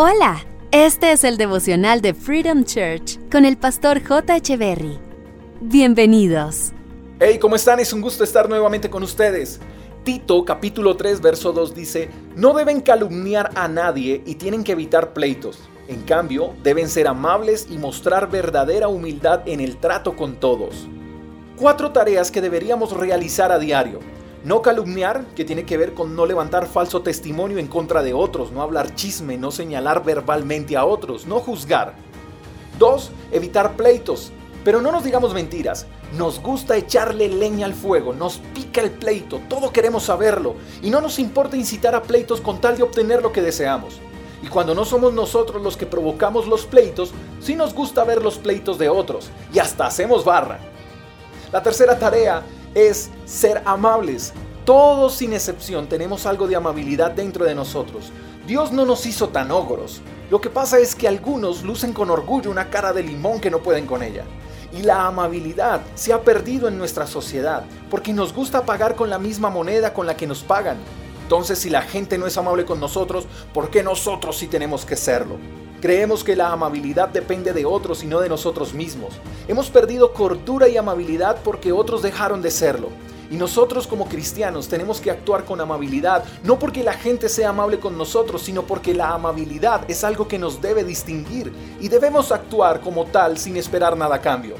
Hola, este es el devocional de Freedom Church con el pastor J. Berry. Bienvenidos. Hey, ¿cómo están? Es un gusto estar nuevamente con ustedes. Tito capítulo 3 verso 2 dice, no deben calumniar a nadie y tienen que evitar pleitos. En cambio, deben ser amables y mostrar verdadera humildad en el trato con todos. Cuatro tareas que deberíamos realizar a diario. No calumniar, que tiene que ver con no levantar falso testimonio en contra de otros, no hablar chisme, no señalar verbalmente a otros, no juzgar. Dos, evitar pleitos. Pero no nos digamos mentiras, nos gusta echarle leña al fuego, nos pica el pleito, todo queremos saberlo y no nos importa incitar a pleitos con tal de obtener lo que deseamos. Y cuando no somos nosotros los que provocamos los pleitos, sí nos gusta ver los pleitos de otros y hasta hacemos barra. La tercera tarea es ser amables. Todos sin excepción tenemos algo de amabilidad dentro de nosotros. Dios no nos hizo tan ogros. Lo que pasa es que algunos lucen con orgullo una cara de limón que no pueden con ella. Y la amabilidad se ha perdido en nuestra sociedad porque nos gusta pagar con la misma moneda con la que nos pagan. Entonces si la gente no es amable con nosotros, ¿por qué nosotros sí tenemos que serlo? Creemos que la amabilidad depende de otros y no de nosotros mismos. Hemos perdido cordura y amabilidad porque otros dejaron de serlo. Y nosotros como cristianos tenemos que actuar con amabilidad, no porque la gente sea amable con nosotros, sino porque la amabilidad es algo que nos debe distinguir y debemos actuar como tal sin esperar nada a cambio.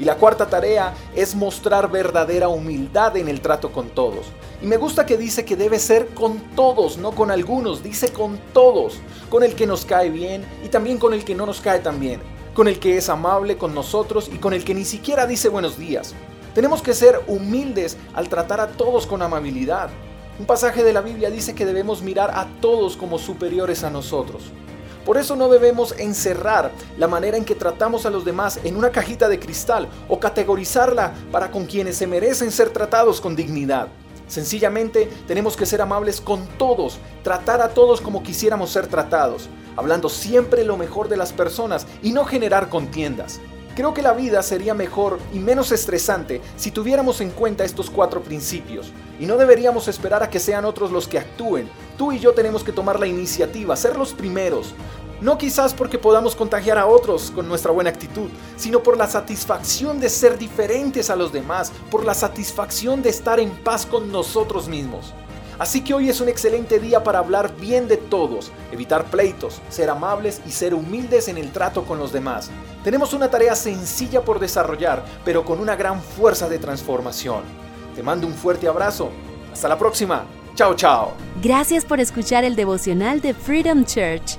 Y la cuarta tarea es mostrar verdadera humildad en el trato con todos. Y me gusta que dice que debe ser con todos, no con algunos, dice con todos, con el que nos cae bien y también con el que no nos cae tan bien, con el que es amable con nosotros y con el que ni siquiera dice buenos días. Tenemos que ser humildes al tratar a todos con amabilidad. Un pasaje de la Biblia dice que debemos mirar a todos como superiores a nosotros. Por eso no debemos encerrar la manera en que tratamos a los demás en una cajita de cristal o categorizarla para con quienes se merecen ser tratados con dignidad. Sencillamente tenemos que ser amables con todos, tratar a todos como quisiéramos ser tratados, hablando siempre lo mejor de las personas y no generar contiendas. Creo que la vida sería mejor y menos estresante si tuviéramos en cuenta estos cuatro principios, y no deberíamos esperar a que sean otros los que actúen. Tú y yo tenemos que tomar la iniciativa, ser los primeros, no quizás porque podamos contagiar a otros con nuestra buena actitud, sino por la satisfacción de ser diferentes a los demás, por la satisfacción de estar en paz con nosotros mismos. Así que hoy es un excelente día para hablar bien de todos, evitar pleitos, ser amables y ser humildes en el trato con los demás. Tenemos una tarea sencilla por desarrollar, pero con una gran fuerza de transformación. Te mando un fuerte abrazo. Hasta la próxima. Chao, chao. Gracias por escuchar el devocional de Freedom Church